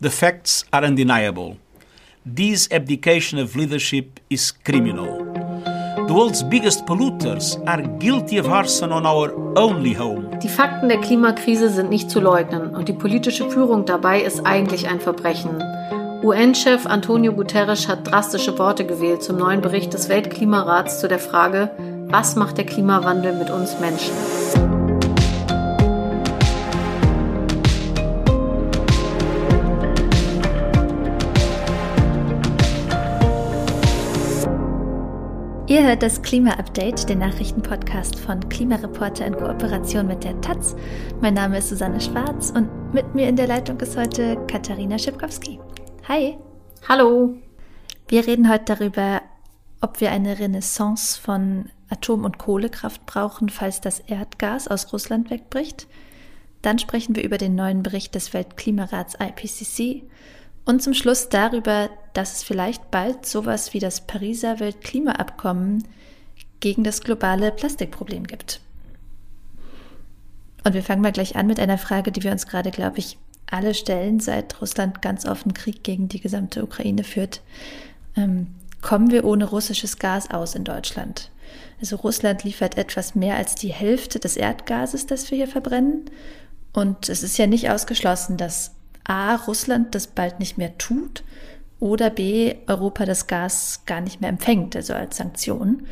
The facts are undeniable. This abdication of leadership is criminal. The world's biggest polluters are guilty of arson on our only home. Die Fakten der Klimakrise sind nicht zu leugnen und die politische Führung dabei ist eigentlich ein Verbrechen. UN-Chef Antonio Guterres hat drastische Worte gewählt zum neuen Bericht des Weltklimarats zu der Frage, was macht der Klimawandel mit uns Menschen? Ihr hört das Klima-Update, den Nachrichtenpodcast von Klimareporter in Kooperation mit der Taz. Mein Name ist Susanne Schwarz und mit mir in der Leitung ist heute Katharina Schipkowski. Hi. Hallo. Wir reden heute darüber, ob wir eine Renaissance von Atom- und Kohlekraft brauchen, falls das Erdgas aus Russland wegbricht. Dann sprechen wir über den neuen Bericht des Weltklimarats IPCC und zum Schluss darüber, dass es vielleicht bald sowas wie das Pariser Weltklimaabkommen gegen das globale Plastikproblem gibt. Und wir fangen mal gleich an mit einer Frage, die wir uns gerade, glaube ich, alle stellen, seit Russland ganz offen Krieg gegen die gesamte Ukraine führt. Ähm, kommen wir ohne russisches Gas aus in Deutschland? Also Russland liefert etwas mehr als die Hälfte des Erdgases, das wir hier verbrennen. Und es ist ja nicht ausgeschlossen, dass A, Russland das bald nicht mehr tut oder B, Europa das Gas gar nicht mehr empfängt, also als Sanktion.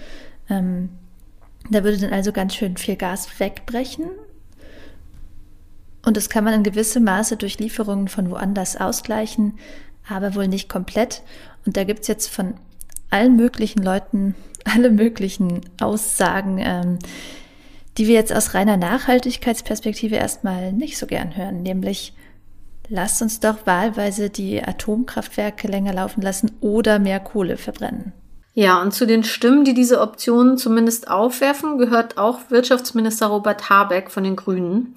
Ähm, da würde dann also ganz schön viel Gas wegbrechen. Und das kann man in gewissem Maße durch Lieferungen von woanders ausgleichen, aber wohl nicht komplett. Und da gibt es jetzt von allen möglichen Leuten alle möglichen Aussagen, ähm, die wir jetzt aus reiner Nachhaltigkeitsperspektive erstmal nicht so gern hören, nämlich lasst uns doch wahlweise die Atomkraftwerke länger laufen lassen oder mehr Kohle verbrennen. Ja, und zu den Stimmen, die diese Optionen zumindest aufwerfen, gehört auch Wirtschaftsminister Robert Habeck von den Grünen.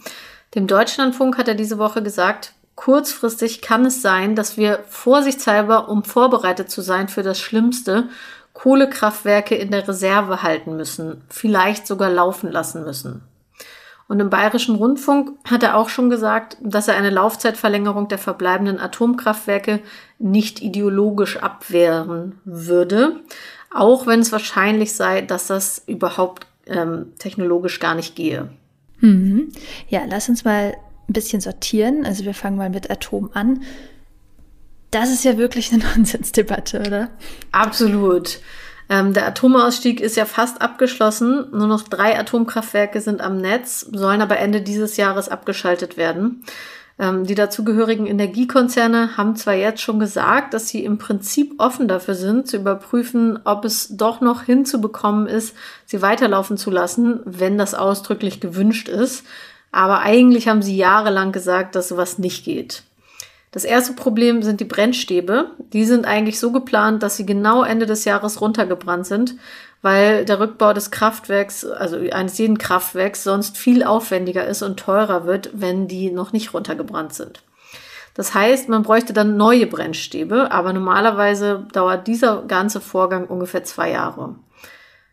Dem Deutschlandfunk hat er diese Woche gesagt, kurzfristig kann es sein, dass wir vorsichtshalber, um vorbereitet zu sein für das Schlimmste, Kohlekraftwerke in der Reserve halten müssen, vielleicht sogar laufen lassen müssen. Und im Bayerischen Rundfunk hat er auch schon gesagt, dass er eine Laufzeitverlängerung der verbleibenden Atomkraftwerke nicht ideologisch abwehren würde, auch wenn es wahrscheinlich sei, dass das überhaupt ähm, technologisch gar nicht gehe. Mhm. Ja, lass uns mal ein bisschen sortieren. Also wir fangen mal mit Atom an. Das ist ja wirklich eine Nonsensdebatte, oder? Absolut. Ähm, der Atomausstieg ist ja fast abgeschlossen. Nur noch drei Atomkraftwerke sind am Netz, sollen aber Ende dieses Jahres abgeschaltet werden. Ähm, die dazugehörigen Energiekonzerne haben zwar jetzt schon gesagt, dass sie im Prinzip offen dafür sind, zu überprüfen, ob es doch noch hinzubekommen ist, sie weiterlaufen zu lassen, wenn das ausdrücklich gewünscht ist. Aber eigentlich haben sie jahrelang gesagt, dass sowas nicht geht. Das erste Problem sind die Brennstäbe. Die sind eigentlich so geplant, dass sie genau Ende des Jahres runtergebrannt sind, weil der Rückbau des Kraftwerks, also eines jeden Kraftwerks, sonst viel aufwendiger ist und teurer wird, wenn die noch nicht runtergebrannt sind. Das heißt, man bräuchte dann neue Brennstäbe, aber normalerweise dauert dieser ganze Vorgang ungefähr zwei Jahre.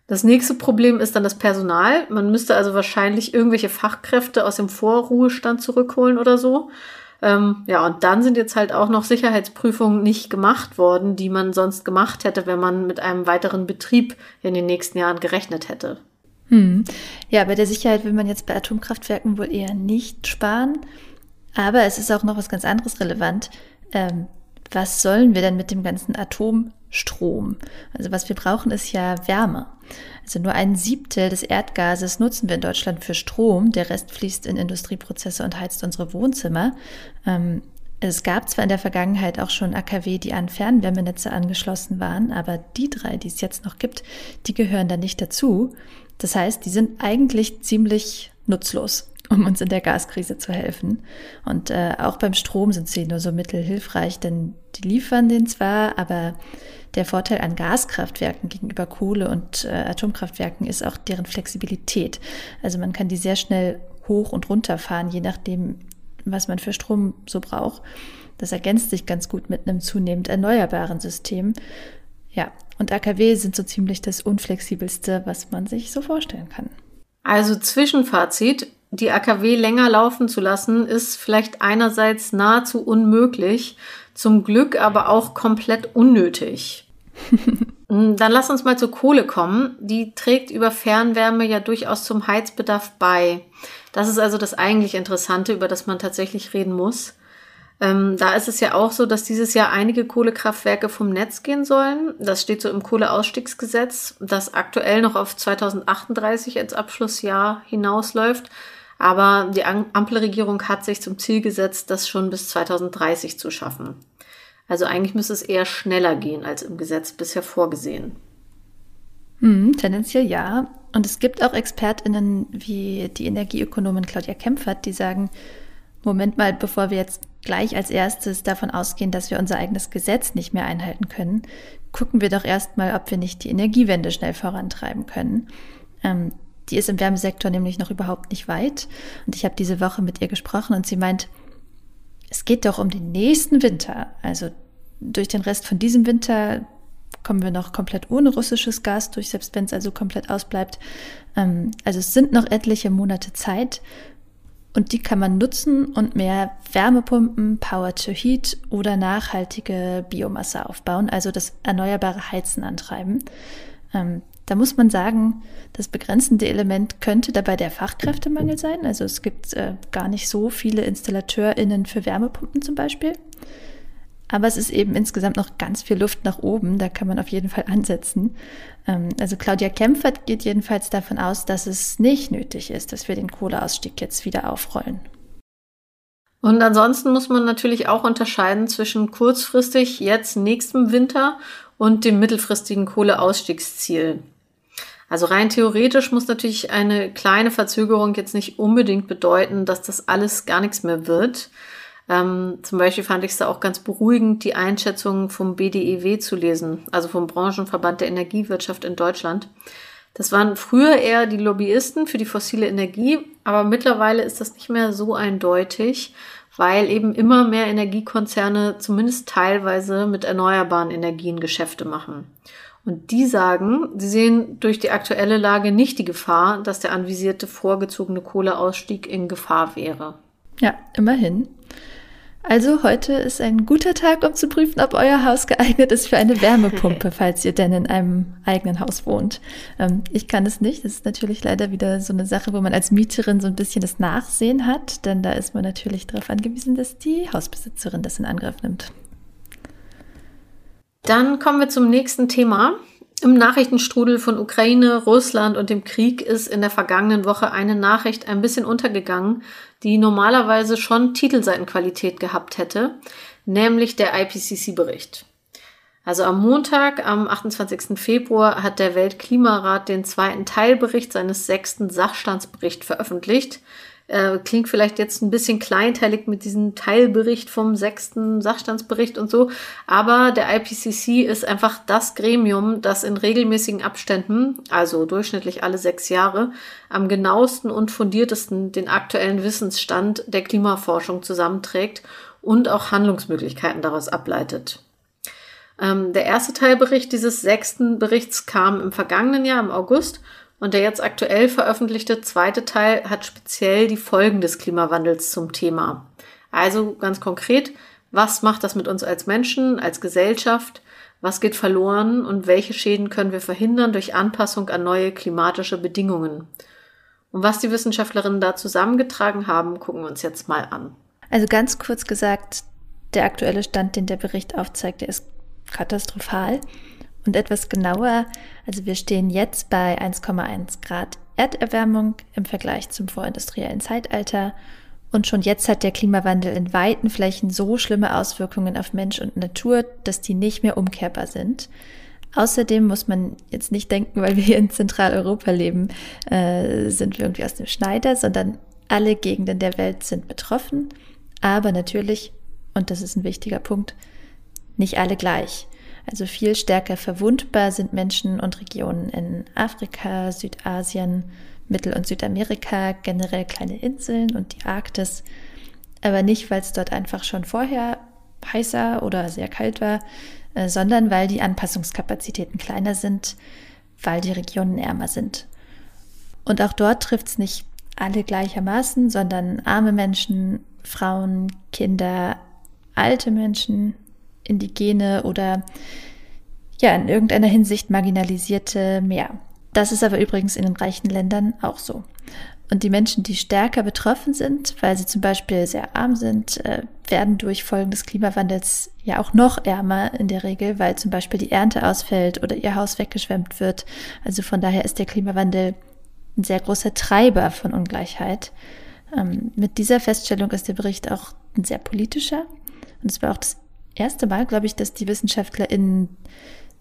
Das nächste Problem ist dann das Personal. Man müsste also wahrscheinlich irgendwelche Fachkräfte aus dem Vorruhestand zurückholen oder so. Ähm, ja, und dann sind jetzt halt auch noch Sicherheitsprüfungen nicht gemacht worden, die man sonst gemacht hätte, wenn man mit einem weiteren Betrieb in den nächsten Jahren gerechnet hätte. Hm. Ja, bei der Sicherheit will man jetzt bei Atomkraftwerken wohl eher nicht sparen. Aber es ist auch noch was ganz anderes relevant. Ähm, was sollen wir denn mit dem ganzen Atomstrom? Also was wir brauchen, ist ja Wärme. Also nur ein Siebtel des Erdgases nutzen wir in Deutschland für Strom. Der Rest fließt in Industrieprozesse und heizt unsere Wohnzimmer. Ähm, es gab zwar in der Vergangenheit auch schon AKW, die an Fernwärmenetze angeschlossen waren, aber die drei, die es jetzt noch gibt, die gehören da nicht dazu. Das heißt, die sind eigentlich ziemlich nutzlos um uns in der Gaskrise zu helfen. Und äh, auch beim Strom sind sie nur so mittelhilfreich, denn die liefern den zwar, aber der Vorteil an Gaskraftwerken gegenüber Kohle- und äh, Atomkraftwerken ist auch deren Flexibilität. Also man kann die sehr schnell hoch und runter fahren, je nachdem, was man für Strom so braucht. Das ergänzt sich ganz gut mit einem zunehmend erneuerbaren System. Ja, und AKW sind so ziemlich das unflexibelste, was man sich so vorstellen kann. Also Zwischenfazit, die AKW länger laufen zu lassen, ist vielleicht einerseits nahezu unmöglich, zum Glück aber auch komplett unnötig. Dann lass uns mal zur Kohle kommen. Die trägt über Fernwärme ja durchaus zum Heizbedarf bei. Das ist also das eigentlich Interessante, über das man tatsächlich reden muss. Ähm, da ist es ja auch so, dass dieses Jahr einige Kohlekraftwerke vom Netz gehen sollen. Das steht so im Kohleausstiegsgesetz, das aktuell noch auf 2038 als Abschlussjahr hinausläuft. Aber die Ampelregierung hat sich zum Ziel gesetzt, das schon bis 2030 zu schaffen. Also eigentlich müsste es eher schneller gehen als im Gesetz bisher vorgesehen. Hm, tendenziell ja. Und es gibt auch ExpertInnen wie die Energieökonomin Claudia Kempfert, die sagen, Moment mal, bevor wir jetzt gleich als erstes davon ausgehen, dass wir unser eigenes Gesetz nicht mehr einhalten können, gucken wir doch erstmal, ob wir nicht die Energiewende schnell vorantreiben können. Ähm, die ist im Wärmesektor nämlich noch überhaupt nicht weit. Und ich habe diese Woche mit ihr gesprochen und sie meint, es geht doch um den nächsten Winter. Also durch den Rest von diesem Winter kommen wir noch komplett ohne russisches Gas durch, selbst wenn es also komplett ausbleibt. Ähm, also es sind noch etliche Monate Zeit und die kann man nutzen und mehr Wärmepumpen, Power to Heat oder nachhaltige Biomasse aufbauen, also das erneuerbare Heizen antreiben. Da muss man sagen, das begrenzende Element könnte dabei der Fachkräftemangel sein. Also es gibt äh, gar nicht so viele InstallateurInnen für Wärmepumpen zum Beispiel. Aber es ist eben insgesamt noch ganz viel Luft nach oben. Da kann man auf jeden Fall ansetzen. Ähm, also Claudia Kempfert geht jedenfalls davon aus, dass es nicht nötig ist, dass wir den Kohleausstieg jetzt wieder aufrollen. Und ansonsten muss man natürlich auch unterscheiden zwischen kurzfristig jetzt nächstem Winter und dem mittelfristigen Kohleausstiegsziel. Also rein theoretisch muss natürlich eine kleine Verzögerung jetzt nicht unbedingt bedeuten, dass das alles gar nichts mehr wird. Ähm, zum Beispiel fand ich es da auch ganz beruhigend, die Einschätzung vom BDEW zu lesen, also vom Branchenverband der Energiewirtschaft in Deutschland. Das waren früher eher die Lobbyisten für die fossile Energie, aber mittlerweile ist das nicht mehr so eindeutig, weil eben immer mehr Energiekonzerne zumindest teilweise mit erneuerbaren Energien Geschäfte machen. Und die sagen, sie sehen durch die aktuelle Lage nicht die Gefahr, dass der anvisierte vorgezogene Kohleausstieg in Gefahr wäre. Ja, immerhin. Also heute ist ein guter Tag, um zu prüfen, ob euer Haus geeignet ist für eine Wärmepumpe, falls ihr denn in einem eigenen Haus wohnt. Ähm, ich kann es nicht. Das ist natürlich leider wieder so eine Sache, wo man als Mieterin so ein bisschen das Nachsehen hat, denn da ist man natürlich darauf angewiesen, dass die Hausbesitzerin das in Angriff nimmt. Dann kommen wir zum nächsten Thema. Im Nachrichtenstrudel von Ukraine, Russland und dem Krieg ist in der vergangenen Woche eine Nachricht ein bisschen untergegangen, die normalerweise schon Titelseitenqualität gehabt hätte, nämlich der IPCC-Bericht. Also am Montag, am 28. Februar, hat der Weltklimarat den zweiten Teilbericht seines sechsten Sachstandsberichts veröffentlicht, äh, klingt vielleicht jetzt ein bisschen kleinteilig mit diesem Teilbericht vom sechsten Sachstandsbericht und so, aber der IPCC ist einfach das Gremium, das in regelmäßigen Abständen, also durchschnittlich alle sechs Jahre, am genauesten und fundiertesten den aktuellen Wissensstand der Klimaforschung zusammenträgt und auch Handlungsmöglichkeiten daraus ableitet. Ähm, der erste Teilbericht dieses sechsten Berichts kam im vergangenen Jahr, im August, und der jetzt aktuell veröffentlichte zweite Teil hat speziell die Folgen des Klimawandels zum Thema. Also ganz konkret, was macht das mit uns als Menschen, als Gesellschaft? Was geht verloren und welche Schäden können wir verhindern durch Anpassung an neue klimatische Bedingungen? Und was die Wissenschaftlerinnen da zusammengetragen haben, gucken wir uns jetzt mal an. Also ganz kurz gesagt, der aktuelle Stand, den der Bericht aufzeigt, der ist katastrophal. Und etwas genauer, also wir stehen jetzt bei 1,1 Grad Erderwärmung im Vergleich zum vorindustriellen Zeitalter. Und schon jetzt hat der Klimawandel in weiten Flächen so schlimme Auswirkungen auf Mensch und Natur, dass die nicht mehr umkehrbar sind. Außerdem muss man jetzt nicht denken, weil wir hier in Zentraleuropa leben, äh, sind wir irgendwie aus dem Schneider, sondern alle Gegenden der Welt sind betroffen. Aber natürlich, und das ist ein wichtiger Punkt, nicht alle gleich. Also viel stärker verwundbar sind Menschen und Regionen in Afrika, Südasien, Mittel- und Südamerika, generell kleine Inseln und die Arktis. Aber nicht, weil es dort einfach schon vorher heißer oder sehr kalt war, äh, sondern weil die Anpassungskapazitäten kleiner sind, weil die Regionen ärmer sind. Und auch dort trifft es nicht alle gleichermaßen, sondern arme Menschen, Frauen, Kinder, alte Menschen, Indigene oder ja, in irgendeiner Hinsicht marginalisierte mehr. Das ist aber übrigens in den reichen Ländern auch so. Und die Menschen, die stärker betroffen sind, weil sie zum Beispiel sehr arm sind, äh, werden durch Folgen des Klimawandels ja auch noch ärmer in der Regel, weil zum Beispiel die Ernte ausfällt oder ihr Haus weggeschwemmt wird. Also von daher ist der Klimawandel ein sehr großer Treiber von Ungleichheit. Ähm, mit dieser Feststellung ist der Bericht auch ein sehr politischer. Und es war auch das erste Mal, glaube ich, dass die WissenschaftlerInnen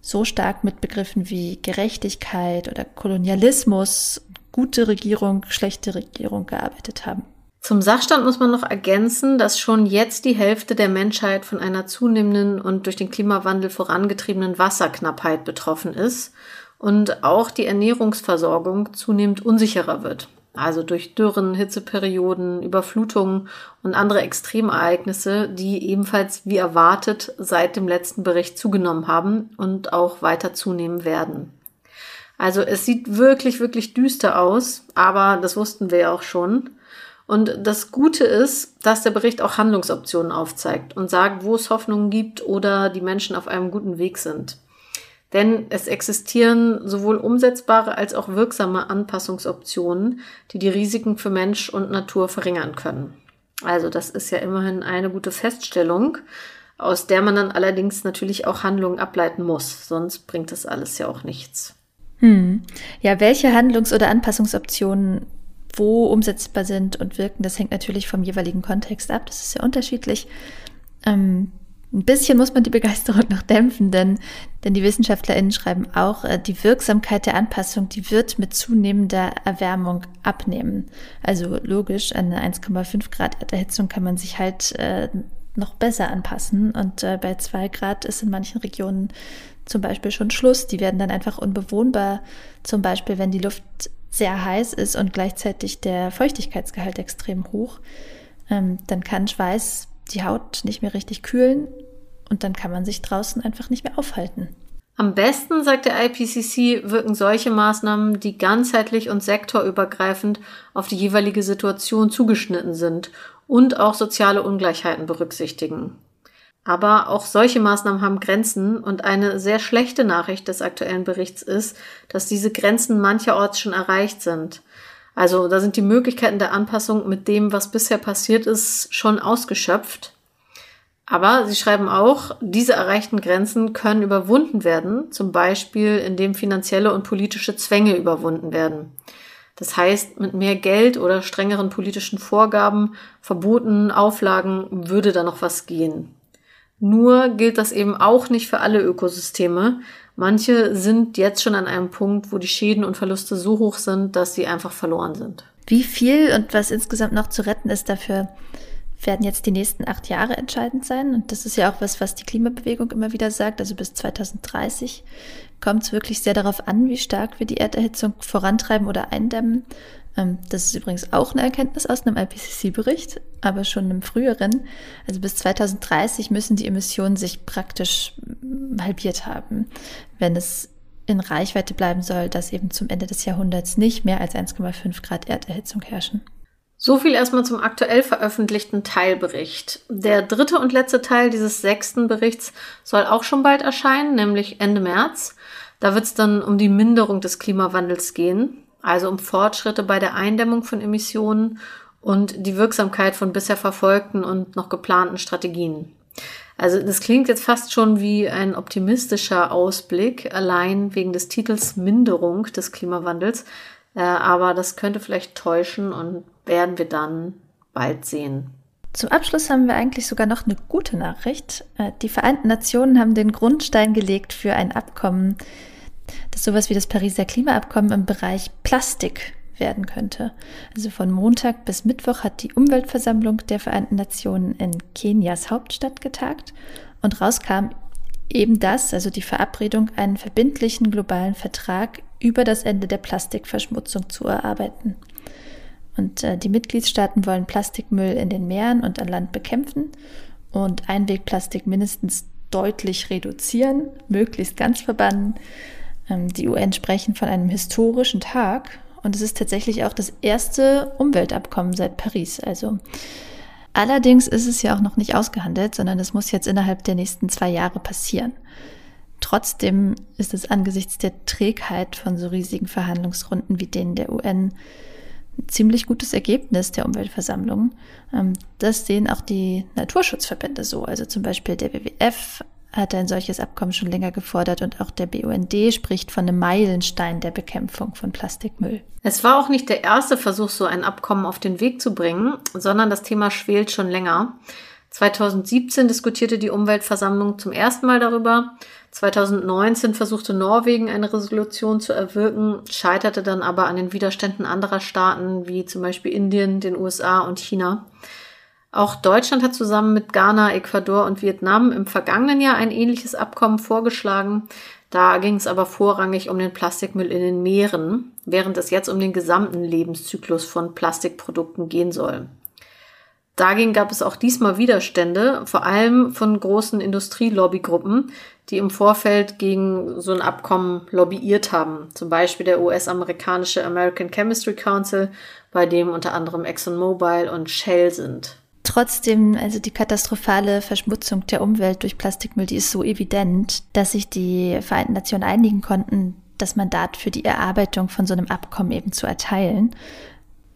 so stark mit Begriffen wie Gerechtigkeit oder Kolonialismus, gute Regierung, schlechte Regierung gearbeitet haben. Zum Sachstand muss man noch ergänzen, dass schon jetzt die Hälfte der Menschheit von einer zunehmenden und durch den Klimawandel vorangetriebenen Wasserknappheit betroffen ist und auch die Ernährungsversorgung zunehmend unsicherer wird. Also durch Dürren, Hitzeperioden, Überflutungen und andere Extremereignisse, die ebenfalls wie erwartet seit dem letzten Bericht zugenommen haben und auch weiter zunehmen werden. Also es sieht wirklich, wirklich düster aus, aber das wussten wir ja auch schon. Und das Gute ist, dass der Bericht auch Handlungsoptionen aufzeigt und sagt, wo es Hoffnungen gibt oder die Menschen auf einem guten Weg sind. Denn es existieren sowohl umsetzbare als auch wirksame Anpassungsoptionen, die die Risiken für Mensch und Natur verringern können. Also das ist ja immerhin eine gute Feststellung, aus der man dann allerdings natürlich auch Handlungen ableiten muss, sonst bringt das alles ja auch nichts. Hm. Ja, welche Handlungs- oder Anpassungsoptionen wo umsetzbar sind und wirken, das hängt natürlich vom jeweiligen Kontext ab. Das ist ja unterschiedlich. Ähm, ein bisschen muss man die Begeisterung noch dämpfen, denn, denn die WissenschaftlerInnen schreiben auch, äh, die Wirksamkeit der Anpassung, die wird mit zunehmender Erwärmung abnehmen. Also logisch, an eine 1,5 Grad Erderhitzung kann man sich halt äh, noch besser anpassen. Und äh, bei 2 Grad ist in manchen Regionen zum Beispiel schon Schluss. Die werden dann einfach unbewohnbar. Zum Beispiel, wenn die Luft sehr heiß ist und gleichzeitig der Feuchtigkeitsgehalt extrem hoch, ähm, dann kann Schweiß die Haut nicht mehr richtig kühlen und dann kann man sich draußen einfach nicht mehr aufhalten. Am besten, sagt der IPCC, wirken solche Maßnahmen, die ganzheitlich und sektorübergreifend auf die jeweilige Situation zugeschnitten sind und auch soziale Ungleichheiten berücksichtigen. Aber auch solche Maßnahmen haben Grenzen und eine sehr schlechte Nachricht des aktuellen Berichts ist, dass diese Grenzen mancherorts schon erreicht sind. Also da sind die Möglichkeiten der Anpassung mit dem, was bisher passiert ist, schon ausgeschöpft. Aber sie schreiben auch, diese erreichten Grenzen können überwunden werden, zum Beispiel indem finanzielle und politische Zwänge überwunden werden. Das heißt, mit mehr Geld oder strengeren politischen Vorgaben, Verboten, Auflagen würde da noch was gehen. Nur gilt das eben auch nicht für alle Ökosysteme. Manche sind jetzt schon an einem Punkt, wo die Schäden und Verluste so hoch sind, dass sie einfach verloren sind. Wie viel und was insgesamt noch zu retten ist, dafür werden jetzt die nächsten acht Jahre entscheidend sein. Und das ist ja auch was, was die Klimabewegung immer wieder sagt. Also bis 2030 kommt es wirklich sehr darauf an, wie stark wir die Erderhitzung vorantreiben oder eindämmen. Ähm, das ist übrigens auch eine Erkenntnis aus einem IPCC-Bericht, aber schon einem früheren. Also bis 2030 müssen die Emissionen sich praktisch mm, halbiert haben, wenn es in Reichweite bleiben soll, dass eben zum Ende des Jahrhunderts nicht mehr als 1,5 Grad Erderhitzung herrschen. So viel erstmal zum aktuell veröffentlichten Teilbericht. Der dritte und letzte Teil dieses sechsten Berichts soll auch schon bald erscheinen, nämlich Ende März. Da wird es dann um die Minderung des Klimawandels gehen also um Fortschritte bei der Eindämmung von Emissionen und die Wirksamkeit von bisher verfolgten und noch geplanten Strategien. Also das klingt jetzt fast schon wie ein optimistischer Ausblick, allein wegen des Titels Minderung des Klimawandels. Äh, aber das könnte vielleicht täuschen und werden wir dann bald sehen. Zum Abschluss haben wir eigentlich sogar noch eine gute Nachricht. Äh, die Vereinten Nationen haben den Grundstein gelegt für ein Abkommen dass sowas wie das Pariser Klimaabkommen im Bereich Plastik werden könnte. Also von Montag bis Mittwoch hat die Umweltversammlung der Vereinten Nationen in Kenias Hauptstadt getagt und rauskam eben das, also die Verabredung, einen verbindlichen globalen Vertrag über das Ende der Plastikverschmutzung zu erarbeiten. Und äh, die Mitgliedstaaten wollen Plastikmüll in den Meeren und an Land bekämpfen und Einwegplastik mindestens deutlich reduzieren, möglichst ganz verbannen die UN sprechen von einem historischen Tag Und es ist tatsächlich auch das erste Umweltabkommen seit Paris. Also allerdings ist es ja auch noch nicht ausgehandelt, sondern es muss jetzt innerhalb der nächsten zwei Jahre passieren. Trotzdem ist es angesichts der Trägheit von so riesigen Verhandlungsrunden wie denen der UN ein ziemlich gutes Ergebnis der Umweltversammlung. Ähm, das sehen auch die Naturschutzverbände so. Also zum Beispiel der WWF hat ein solches Abkommen schon länger gefordert und auch der BUND spricht von einem Meilenstein der Bekämpfung von Plastikmüll. Es war auch nicht der erste Versuch, so ein Abkommen auf den Weg zu bringen, sondern das Thema schwelt schon länger. 2017 diskutierte die Umweltversammlung zum ersten Mal darüber. 2019 versuchte Norwegen eine Resolution zu erwirken, scheiterte dann aber an den Widerständen anderer Staaten wie zum Beispiel Indien, den USA und China. Auch Deutschland hat zusammen mit Ghana, Ecuador und Vietnam im vergangenen Jahr ein ähnliches Abkommen vorgeschlagen. Da ging es aber vorrangig um den Plastikmüll in den Meeren, während es jetzt um den gesamten Lebenszyklus von Plastikprodukten gehen soll. Dagegen gab es auch diesmal Widerstände, vor allem von großen Industrielobbygruppen, die im Vorfeld gegen so ein Abkommen lobbyiert haben. Zum Beispiel der US-amerikanische American Chemistry Council, bei dem unter anderem ExxonMobil und Shell sind. Trotzdem, also die katastrophale Verschmutzung der Umwelt durch Plastikmüll, die ist so evident, dass sich die Vereinten Nationen einigen konnten, das Mandat für die Erarbeitung von so einem Abkommen eben zu erteilen.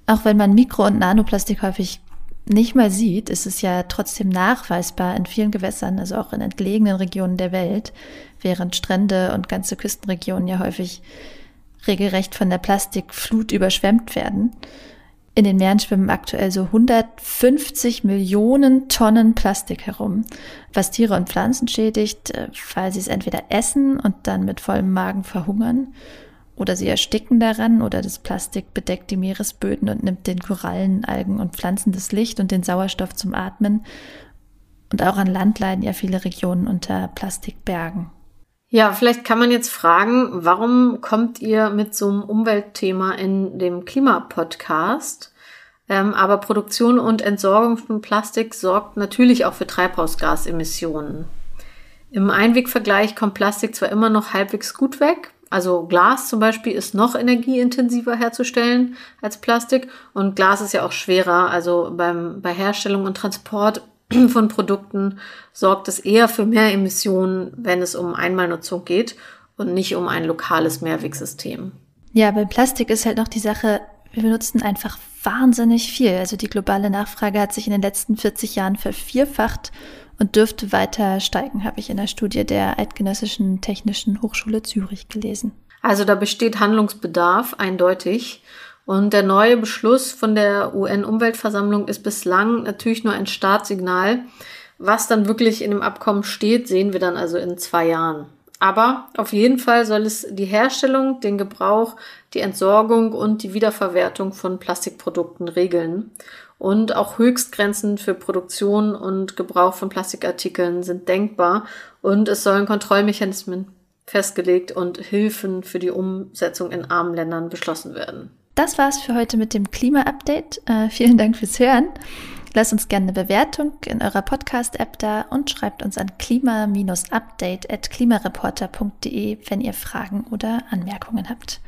Auch wenn man Mikro- und Nanoplastik häufig nicht mal sieht, ist es ja trotzdem nachweisbar in vielen Gewässern, also auch in entlegenen Regionen der Welt, während Strände und ganze Küstenregionen ja häufig regelrecht von der Plastikflut überschwemmt werden. In den Meeren schwimmen aktuell so 150 Millionen Tonnen Plastik herum, was Tiere und Pflanzen schädigt, äh, weil sie es entweder essen und dann mit vollem Magen verhungern oder sie ersticken daran oder das Plastik bedeckt die Meeresböden und nimmt den Korallen, Algen und Pflanzen das Licht und den Sauerstoff zum Atmen. Und auch an Land leiden ja viele Regionen unter Plastikbergen. Ja, vielleicht kann man jetzt fragen, warum kommt ihr mit so einem Umweltthema in dem Klimapodcast? Ähm, aber Produktion und Entsorgung von Plastik sorgt natürlich auch für Treibhausgasemissionen. Im Einwegvergleich kommt Plastik zwar immer noch halbwegs gut weg, also Glas zum Beispiel ist noch energieintensiver herzustellen als Plastik und Glas ist ja auch schwerer. Also beim, bei Herstellung und Transport von Produkten sorgt es eher für mehr Emissionen, wenn es um Einmalnutzung geht und nicht um ein lokales Mehrwegsystem. Ja, beim Plastik ist halt noch die Sache, wir benutzen einfach wahnsinnig viel. Also die globale Nachfrage hat sich in den letzten 40 Jahren vervierfacht und dürfte weiter steigen, habe ich in der Studie der Eidgenössischen Technischen Hochschule Zürich gelesen. Also da besteht Handlungsbedarf eindeutig. Und der neue Beschluss von der UN-Umweltversammlung ist bislang natürlich nur ein Startsignal. Was dann wirklich in dem Abkommen steht, sehen wir dann also in zwei Jahren. Aber auf jeden Fall soll es die Herstellung, den Gebrauch, die Entsorgung und die Wiederverwertung von Plastikprodukten regeln. Und auch Höchstgrenzen für Produktion und Gebrauch von Plastikartikeln sind denkbar. Und es sollen Kontrollmechanismen festgelegt und Hilfen für die Umsetzung in armen Ländern beschlossen werden. Das war's für heute mit dem Klima-Update. Äh, vielen Dank fürs Hören. Lasst uns gerne eine Bewertung in eurer Podcast-App da und schreibt uns an klima-update at klimareporter.de, wenn ihr Fragen oder Anmerkungen habt.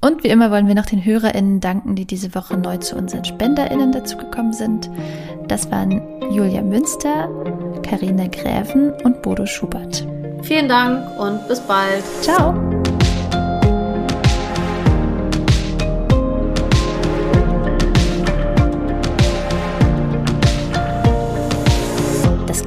Und wie immer wollen wir noch den HörerInnen danken, die diese Woche neu zu unseren SpenderInnen dazugekommen sind. Das waren Julia Münster, Karina Gräven und Bodo Schubert. Vielen Dank und bis bald. Ciao!